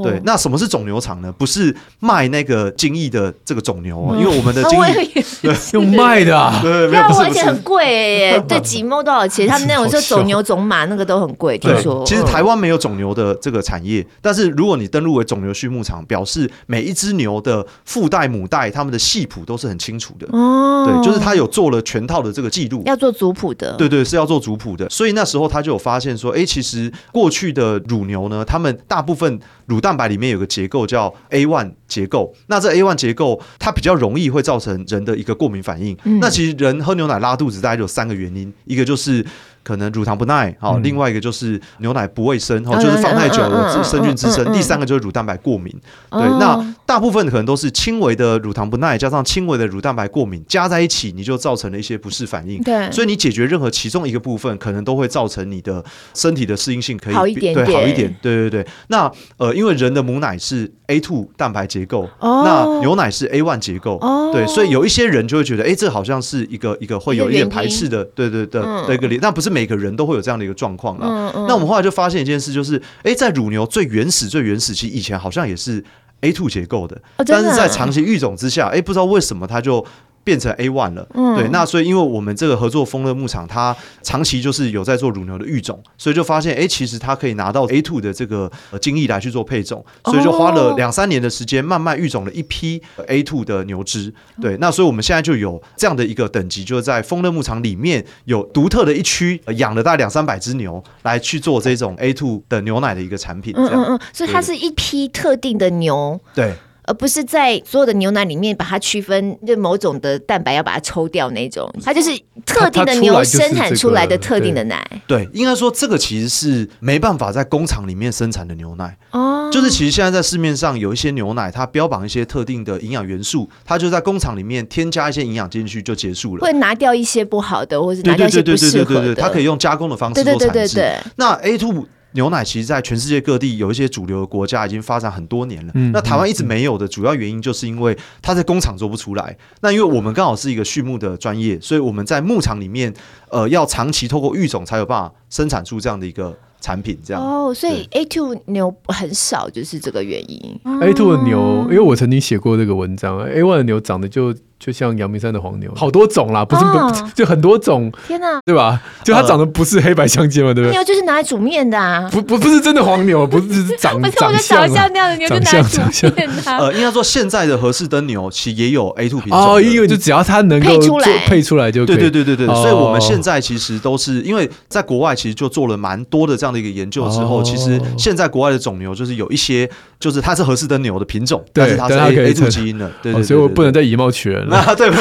对，那什么是种牛场呢？不是卖那个精益的这个种牛啊，因为我们的精益 用卖的啊，对，没有，而且很贵耶，对，几毛多少钱？他们那种就种牛种马那个都很贵。对，其实台湾没有种牛的这个产业，但是如果你登录为种牛畜牧场，表示每一只牛的父代、母代，他们的系谱都是很清楚的。哦，对，就是他有做了全套的这个记录，要做族谱的。对对，是要做族谱的。所以那时候他就有发现说，哎，其实过去的乳牛呢，他们大部分乳蛋白里面有个结构叫 A one 结构，那这 A one 结构它比较容易会造成人的一个过敏反应。嗯，那其实人喝牛奶拉肚子大概有三个原因，一个就是。可能乳糖不耐，好，另外一个就是牛奶不卫生，好，就是放太久了生菌滋生。第三个就是乳蛋白过敏，对，那大部分可能都是轻微的乳糖不耐加上轻微的乳蛋白过敏加在一起，你就造成了一些不适反应。对，所以你解决任何其中一个部分，可能都会造成你的身体的适应性可以好一点，对，好一点，对对对。那呃，因为人的母奶是 A two 蛋白结构，那牛奶是 A one 结构，对，所以有一些人就会觉得，哎，这好像是一个一个会有一点排斥的，对对对的一个理，那不是。每个人都会有这样的一个状况啦。嗯嗯、那我们后来就发现一件事，就是，哎，在乳牛最原始、最原始期，以前好像也是 A two 结构的，哦、但是在长期育种之下，哎，不知道为什么它就。变成 A one 了，嗯、对，那所以因为我们这个合作丰乐牧场，它长期就是有在做乳牛的育种，所以就发现，哎、欸，其实它可以拿到 A two 的这个精益来去做配种，所以就花了两三年的时间，慢慢育种了一批 A two 的牛只，对，那所以我们现在就有这样的一个等级，就是在丰乐牧场里面有独特的一区，养了大概两三百只牛来去做这种 A two 的牛奶的一个产品，嗯嗯嗯，所以它是一批特定的牛，对。而不是在所有的牛奶里面把它区分，就某种的蛋白要把它抽掉那种，它就是特定的牛生产出来的特定的奶。对，应该说这个其实是没办法在工厂里面生产的牛奶。哦，就是其实现在在市面上有一些牛奶，它标榜一些特定的营养元素，它就在工厂里面添加一些营养进去就结束了，会拿掉一些不好的，或者拿掉一些不适合的，它可以用加工的方式做产制。那 A two。牛奶其实，在全世界各地有一些主流的国家已经发展很多年了。嗯、那台湾一直没有的主要原因，就是因为它在工厂做不出来。那因为我们刚好是一个畜牧的专业，所以我们在牧场里面，呃，要长期透过育种才有办法生产出这样的一个产品。这样哦，所以 A two 牛很少，就是这个原因。A two 的牛，因为我曾经写过这个文章，A one 的牛长得就。就像阳明山的黄牛，好多种啦，不是不就很多种。天哪，对吧？就它长得不是黑白相间嘛，对不对？牛就是拿来煮面的啊，不不不是真的黄牛，不是长 长相像那样的牛就拿来煮面的。呃，应该说现在的和氏灯牛其实也有 A two 品种哦，因为就只要它能够配出来，配出来就可以。对对对对对，所以我们现在其实都是因为在国外其实就做了蛮多的这样的一个研究之后，其实现在国外的种牛就是有一些就是它是合适的牛的品种，但是它是 A A2 基因的，对对，所以我不能再以貌取人了。对，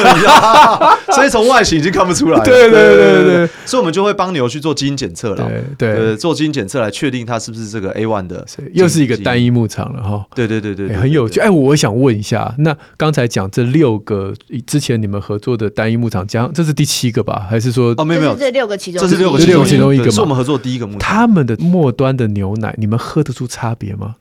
所以从外形已经看不出来了。对对对对，所以我们就会帮牛去做基因检测了。对对，做基因检测来确定它是不是这个 A one 的。又是一个单一牧场了哈。对对对对，很有趣。哎，我想问一下，那刚才讲这六个之前你们合作的单一牧场，将这是第七个吧？还是说哦没有没有，这六个其中这是六个其中一个，是我们合作第一个牧场。他们的末端的牛奶，你们喝得出差别吗？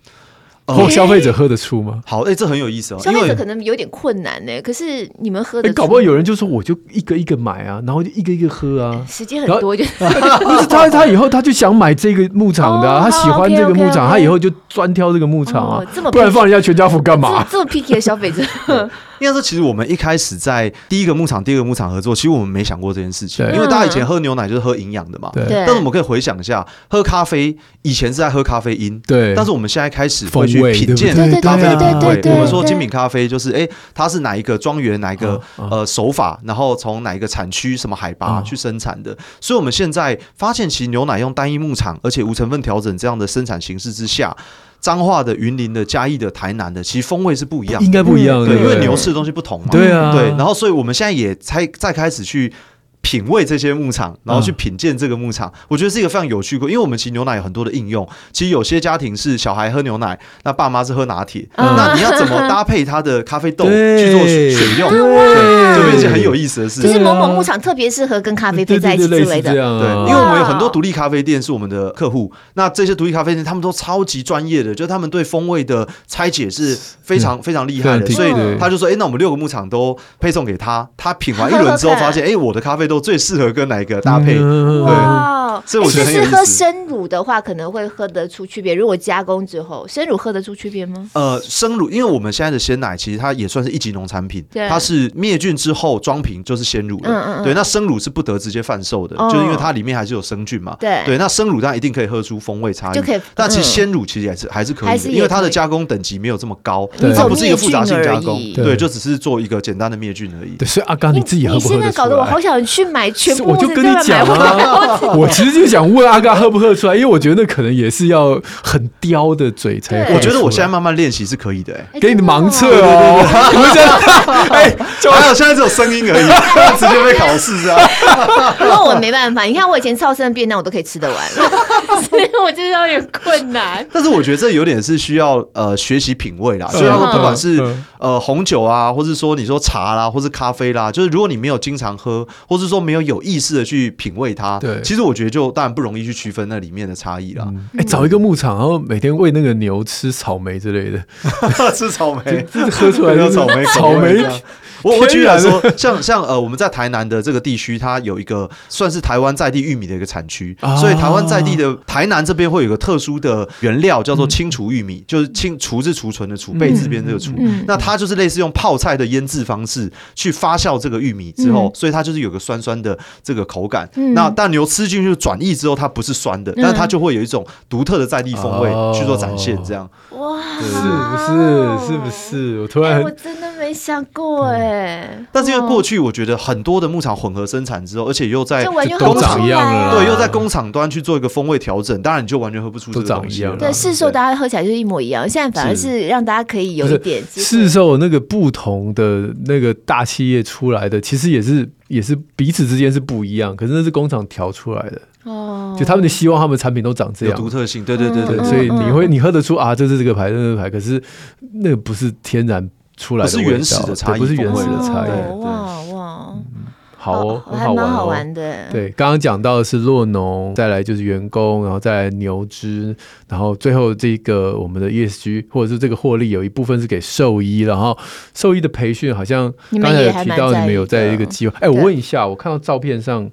或消费者喝得出吗？好，哎，这很有意思哦。消费者可能有点困难呢，可是你们喝的，搞不好有人就说，我就一个一个买啊，然后就一个一个喝啊。时间很多就 不是他，他以后他就想买这个牧场的，他喜欢这个牧场，他以后就专挑这个牧场啊。不然放人家全家福干嘛？这么 picky 的消费者。应该说，其实我们一开始在第一个牧场、第二个牧场合作，其实我们没想过这件事情，因为大家以前喝牛奶就是喝营养的嘛。对。但是我们可以回想一下，喝咖啡以前是在喝咖啡因。对。但是我们现在开始会去品鉴咖啡的风味。我们说精品咖啡就是，哎，它是哪一个庄园、哪一个呃手法，然后从哪一个产区、什么海拔去生产的。所以我们现在发现，其实牛奶用单一牧场，而且无成分调整这样的生产形式之下。彰化的、云林的、嘉义的、台南的，其实风味是不一样的，应该不一样的，对，因为牛吃的东西不同嘛。对啊，对，然后所以我们现在也才再开始去。品味这些牧场，然后去品鉴这个牧场，我觉得是一个非常有趣的。因为我们其实牛奶有很多的应用。其实有些家庭是小孩喝牛奶，那爸妈是喝拿铁，那你要怎么搭配它的咖啡豆去做选用？对，这边是很有意思的事。就是某某牧场特别适合跟咖啡配在一起之类的。对，因为我们有很多独立咖啡店是我们的客户，那这些独立咖啡店他们都超级专业的，就他们对风味的拆解是非常非常厉害的。所以他就说：“哎，那我们六个牧场都配送给他，他品完一轮之后发现，哎，我的咖啡豆最适合跟。”哪一个搭配？哇，所以我觉得很有意思。喝生乳的话，可能会喝得出区别。如果加工之后，生乳喝得出区别吗？呃，生乳，因为我们现在的鲜奶其实它也算是一级农产品，它是灭菌之后装瓶就是鲜乳了。嗯嗯对，那生乳是不得直接贩售的，就是因为它里面还是有生菌嘛。对，对，那生乳当然一定可以喝出风味差异，就可以。但其实鲜乳其实还是还是可以的，因为它的加工等级没有这么高，它不是一个复杂性加工，对，就只是做一个简单的灭菌而已。对，所以阿刚你自己喝不喝？你现在搞得我好想去买全部。我就跟你讲啊，我其实就想问阿嘎喝不喝出来，因为我觉得那可能也是要很刁的嘴才。我觉得我现在慢慢练习是可以的，哎，给你盲测哦。哎，就还有现在这种声音而已，直接被考试啊。不过我没办法，你看我以前超生的便当我都可以吃得完，所以我就是有点困难。但是我觉得这有点是需要呃学习品味啦，所以不管是呃红酒啊，或是说你说茶啦，或是咖啡啦，就是如果你没有经常喝，或是说没有有意识的去品味它，对，其实我觉得就当然不容易去区分那里面的差异啦。哎，找一个牧场，然后每天喂那个牛吃草莓之类的，吃草莓，喝出来的草莓，草莓。我我举例来说，像像呃，我们在台南的这个地区，它有一个算是台湾在地玉米的一个产区，所以台湾在地的台南这边会有一个特殊的原料，叫做清除玉米，就是清除是储存的储，备字边这个储，那它就是类似用泡菜的腌制方式去发酵这个玉米之后，所以它就是有个酸酸的这个口感。那但牛吃进去转译之后，它不是酸的，但是它就会有一种独特的在地风味去做展现，这样。哇，是不是？是不是？我突然，我真的没想过哎。但是因为过去我觉得很多的牧场混合生产之后，而且又在都长一样了，对，又在工厂端去做一个风味调整，当然你就完全喝不出这个东西了。对，市售大家喝起来就是一模一样，现在反而是让大家可以有一点市售那个不同的那个大企业出来的，其实也是也是彼此之间是不一样，可是那是工厂调出来的。哦，就他们的希望，他们产品都长这样，独特性，对对对对，所以你会你喝得出啊，这是这个牌，这个牌，可是那个不是天然出来的，不是原始的差异，不是原始的差异。哇哇，好哦，还蛮好玩的。对，刚刚讲到的是洛农，再来就是员工，然后再来牛只，然后最后这个我们的 ESG 或者是这个获利有一部分是给兽医，然后兽医的培训好像刚才有提到你们有在一个计划。哎，我问一下，我看到照片上。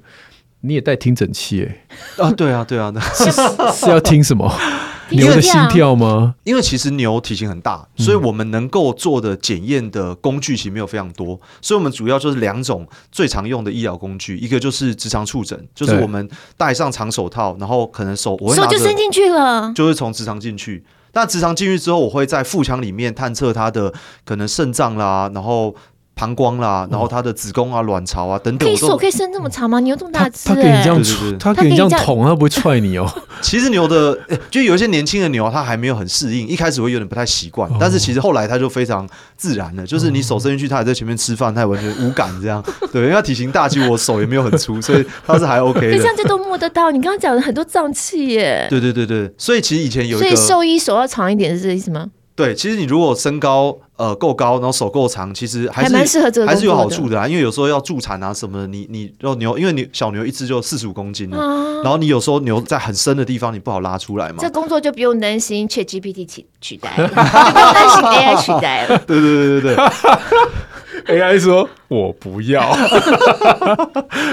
你也带听诊器哎？啊，对啊，对啊，那是是要听什么？牛的心跳吗？因为其实牛体型很大，所以我们能够做的检验的工具其实没有非常多，所以我们主要就是两种最常用的医疗工具，一个就是直肠触诊，就是我们戴上长手套，然后可能手我会手就伸进去了，就会从直肠进去。那直肠进去之后，我会在腹腔里面探测它的可能肾脏啦，然后。膀胱啦，然后他的子宫啊、卵巢啊等等。可以手可以伸这么长吗？牛这么大只，他可以这样，它可以这样捅，他不会踹你哦。其实牛的，就有一些年轻的牛，它还没有很适应，一开始会有点不太习惯，但是其实后来它就非常自然了。就是你手伸进去，它还在前面吃饭，它也完全无感这样。对，因为它体型大，其实我手也没有很粗，所以它是还 OK 的。这样就都摸得到。你刚刚讲的很多脏器耶。对对对对，所以其实以前有一个，所以兽医手要长一点是这个意思吗？对，其实你如果身高呃够高，然后手够长，其实还是还蛮适合这个，还是有好处的啊。因为有时候要助产啊什么的，你你肉牛，因为你小牛一只就四十五公斤了，啊，然后你有时候牛在很深的地方，你不好拉出来嘛。这工作就不用担心 ChatGPT 取取代了，就 不用担心 AI 取代了。对对对对对。AI 说：“我不要，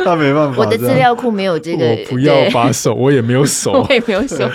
那没办法。我的资料库没有这个，我不要把手，我也没有手，我也没有手。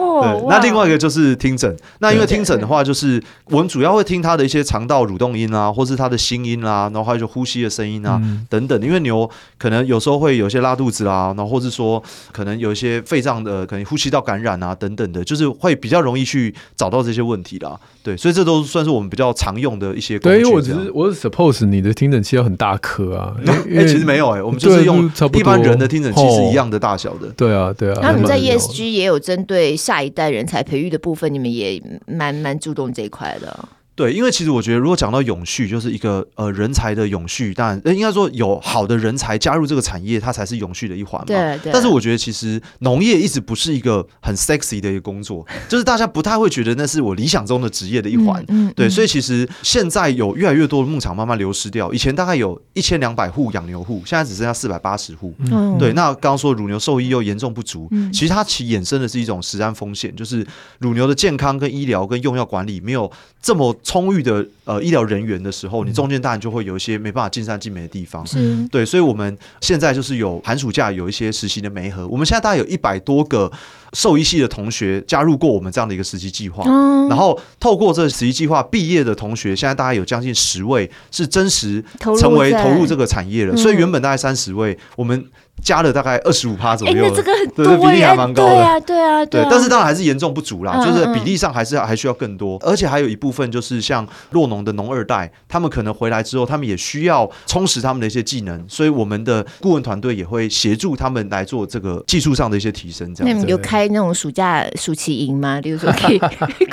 哦，那另外一个就是听诊。那因为听诊的话，就是我们主要会听它的一些肠道蠕动音啊，或是它的心音啊，然后还有就呼吸的声音啊等等。因为牛可能有时候会有些拉肚子啊，然后或是说可能有一些肺脏的可能呼吸道感染啊等等的，就是会比较容易去找到这些问题啦。对，所以这都算是我们比较常用的一些工具。对，因为我只是我是 suppose。你的听诊器要很大颗啊？哎、欸，其实没有哎、欸，我们就是用一般人的听诊器是一样的大小的。对啊，对啊。那你们在 ESG 也有针对下一代人才培育的部分，你们也蛮蛮注重这一块的。对，因为其实我觉得，如果讲到永续，就是一个呃人才的永续，当然应该说有好的人才加入这个产业，它才是永续的一环嘛。对对。但是我觉得，其实农业一直不是一个很 sexy 的一个工作，就是大家不太会觉得那是我理想中的职业的一环。嗯。对，所以其实现在有越来越多的牧场慢慢流失掉。以前大概有一千两百户养牛户，现在只剩下四百八十户。嗯。对，那刚刚说乳牛兽医又严重不足，其实它其衍生的是一种食安风险，就是乳牛的健康跟医疗跟用药管理没有这么充裕的。呃，医疗人员的时候，你中间当然就会有一些没办法尽善尽美的地方。是，对，所以我们现在就是有寒暑假有一些实习的媒合。我们现在大概有一百多个兽医系的同学加入过我们这样的一个实习计划，嗯然后透过这个实习计划毕业的同学，现在大概有将近十位是真实成为投入这个产业了。所以原本大概三十位，我们。加了大概二十五趴左右，欸、那这个很多，对，比例还蛮高的。对啊，对啊，对，但是当然还是严重不足啦，嗯嗯，就是比例上还是还需要更多，而且还有一部分就是像洛农的农二代，他们可能回来之后，他们也需要充实他们的一些技能，所以我们的顾问团队也会协助他们来做这个技术上的一些提升。这样子，那你们有开那种暑假暑期营吗？比如说可以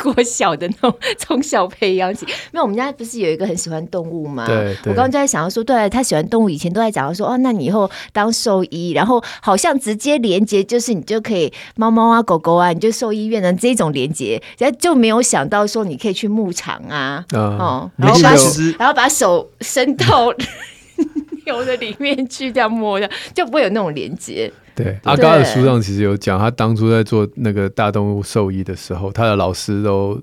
国小的那种从小培养起。因为我们家不是有一个很喜欢动物吗？对，我刚刚就在想要说，对，他喜欢动物，以前都在讲说，哦，那你以后当兽医，然后好。像直接连接就是你就可以猫猫啊狗狗啊，你就兽医院的这种连接，然后就没有想到说你可以去牧场啊，嗯、哦，然后把然后把手伸到 牛的里面去这样摸的，就不会有那种连接。对，阿嘎的书上其实有讲，他当初在做那个大动物兽医的时候，他的老师都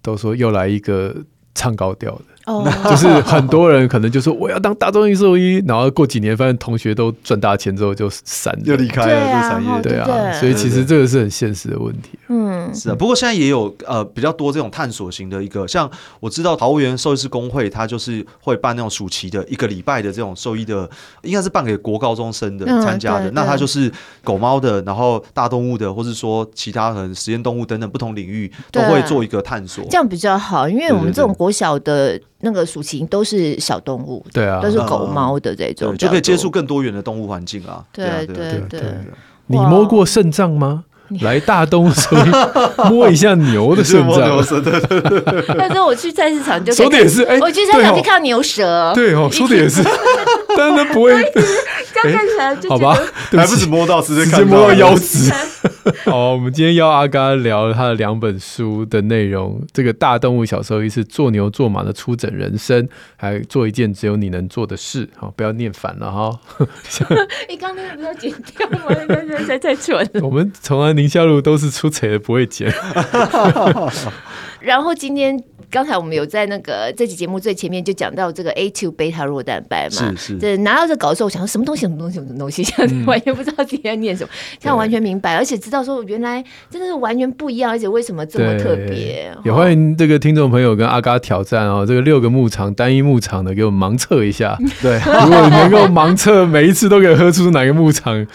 都说又来一个唱高调的。就是很多人可能就说我要当大动物兽医，然后过几年发现同学都赚大钱之后就散就离开了这产业，对啊，所以其实这个是很现实的问题。嗯，是啊。不过现在也有呃比较多这种探索型的一个，像我知道桃园兽医师工会，它就是会办那种暑期的一个礼拜的这种兽医的，应该是办给国高中生的参加的。那它就是狗猫的，然后大动物的，或是说其他可能实验动物等等不同领域都会做一个探索，这样比较好，因为我们这种国小的。那个属禽都是小动物，对啊，都是狗猫的这种，就可以接触更多元的动物环境啊。对对对对，你摸过肾脏吗？来大动物兽医摸一下牛的肾脏。对对对。那时候我去菜市场就说的也是，哎，我去菜市场就看到牛舌。对哦，说的也是，但是不会。这样看起来就好吧，还不止摸到，直接摸到腰子。好，我们今天邀阿嘎聊他的两本书的内容。这个大动物小兽医是做牛做马的出诊人生，还做一件只有你能做的事。好，不要念反了哈。你刚刚那个不要剪掉吗？太太蠢。我们从来宁夏路都是出丑的，不会剪。然后今天。刚才我们有在那个这期节目最前面就讲到这个 A two 贝塔弱蛋白嘛，是是。对，拿到这稿的时候，我想说什么东西，什么东西，什么东西，现在完全不知道自己在念什么。现在完全明白，而且知道说原来真的是完全不一样，而且为什么这么特别？也欢迎这个听众朋友跟阿嘎挑战哦，这个六个牧场单一牧场的给我们盲测一下。对，如果你能够盲测每一次都可以喝出哪个牧场。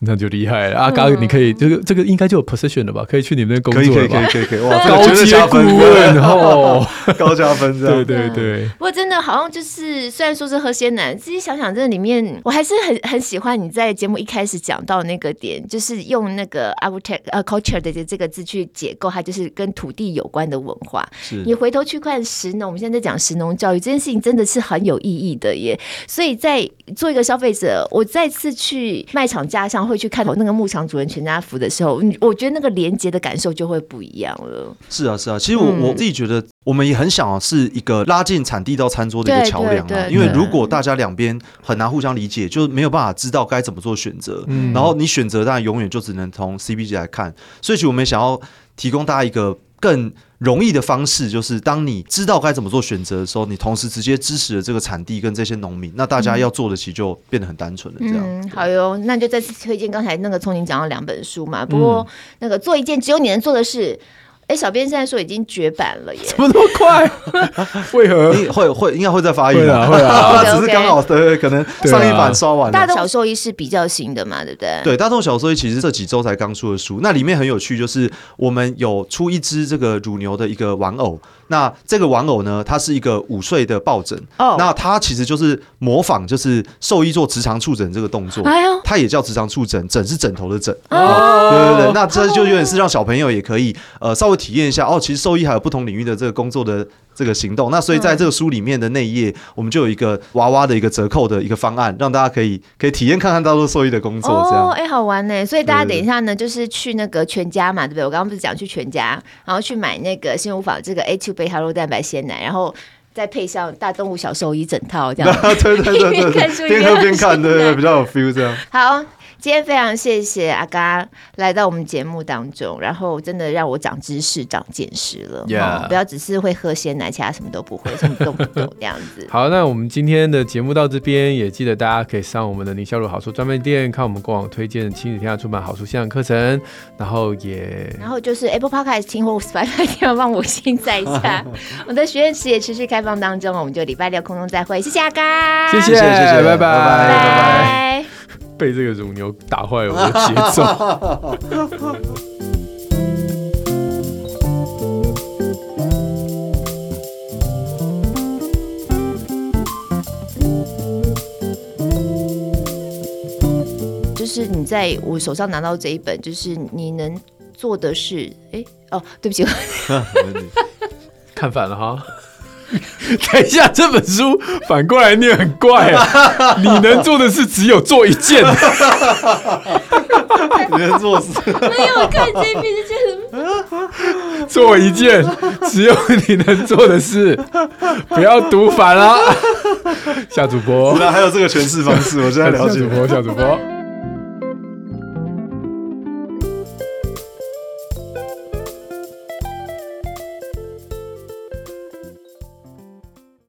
那就厉害了。阿嘎，你可以这个这个应该就有 position 了吧？可以去你们那工作了吧？可以可以可以可以，哇，高阶顾问哦，高加分。对对对。不过真的好像就是，虽然说是喝鲜奶，自己想想，这里面我还是很很喜欢你在节目一开始讲到那个点，就是用那个 agritech 呃 culture 的这个字去解构，它就是跟土地有关的文化。是你回头去看食农，我们现在在讲食农教育这件事情，真的是很有意义的耶。所以在做一个消费者，我再次去卖场架上会去看到那个牧场主人全家福的时候，我觉得那个连接的感受就会不一样了。是啊，是啊，其实我、嗯、我自己觉得，我们也很想是一个拉近产地到餐桌的一个桥梁啊。因为如果大家两边很难互相理解，就没有办法知道该怎么做选择。嗯，然后你选择当然永远就只能从 CPG 来看。所以，其实我们想要提供大家一个更容易的方式，就是当你知道该怎么做选择的时候，你同时直接支持了这个产地跟这些农民，那大家要做的其实就变得很单纯了。这样，嗯，好哟，那就再次推荐刚才那个聪宁讲到两本书嘛。不过那个做一件只有你能做的事。哎，小编现在说已经绝版了耶！怎么那么快？为何？会会应该会再发一版，啊，会啊，只是刚好对，可能上一版刷完了。大众小兽医是比较新的嘛，对不对？对，大众小兽医其实这几周才刚出的书，那里面很有趣，就是我们有出一只这个乳牛的一个玩偶。那这个玩偶呢，它是一个午睡的抱枕。哦，那它其实就是模仿，就是兽医做直肠触诊这个动作。哎呦，它也叫直肠触诊，枕是枕头的枕。哦，对对对，那这就有点是让小朋友也可以呃稍微体验一下哦，其实兽医还有不同领域的这个工作的。这个行动，那所以在这个书里面的内页，我们就有一个娃娃的一个折扣的一个方案，让大家可以可以体验看看大多兽医的工作。这样，哎、哦，好玩呢。所以大家等一下呢，就是去那个全家嘛，对不对？我刚刚不是讲去全家，然后去买那个新无坊这个 A2 贝塔酪蛋白鲜奶，然后再配上大动物小兽医整套这样。对对对对，边看书边喝边看，对对，比较有 feel 这样。好。今天非常谢谢阿嘎来到我们节目当中，然后真的让我长知识、长见识了。Yeah. 不要只是会喝鲜奶，其他什么都不会，什么都不懂这样子。好，那我们今天的节目到这边，也记得大家可以上我们的宁夏璐好书专卖店，看我们过往推荐的亲子天下出版好书线上课程，然后也然后就是 Apple Podcast 听或 Spotify 听，要帮五星赞一下。我们的学院池也持续开放当中，我们就礼拜六空中再会。谢谢阿嘎，谢谢谢谢，拜拜拜拜。拜拜被这个乳牛打坏了我的节奏。就是你在我手上拿到这一本，就是你能做的是。哎，哦，对不起，看反了哈。等一下，这本书反过来念很怪啊！你能做的事只有做一件，你能做事没有看这篇是什么？做一件只有你能做的事，不要读反了。夏主播，原来还有这个诠释方式，我正在了解。夏主播，夏主播。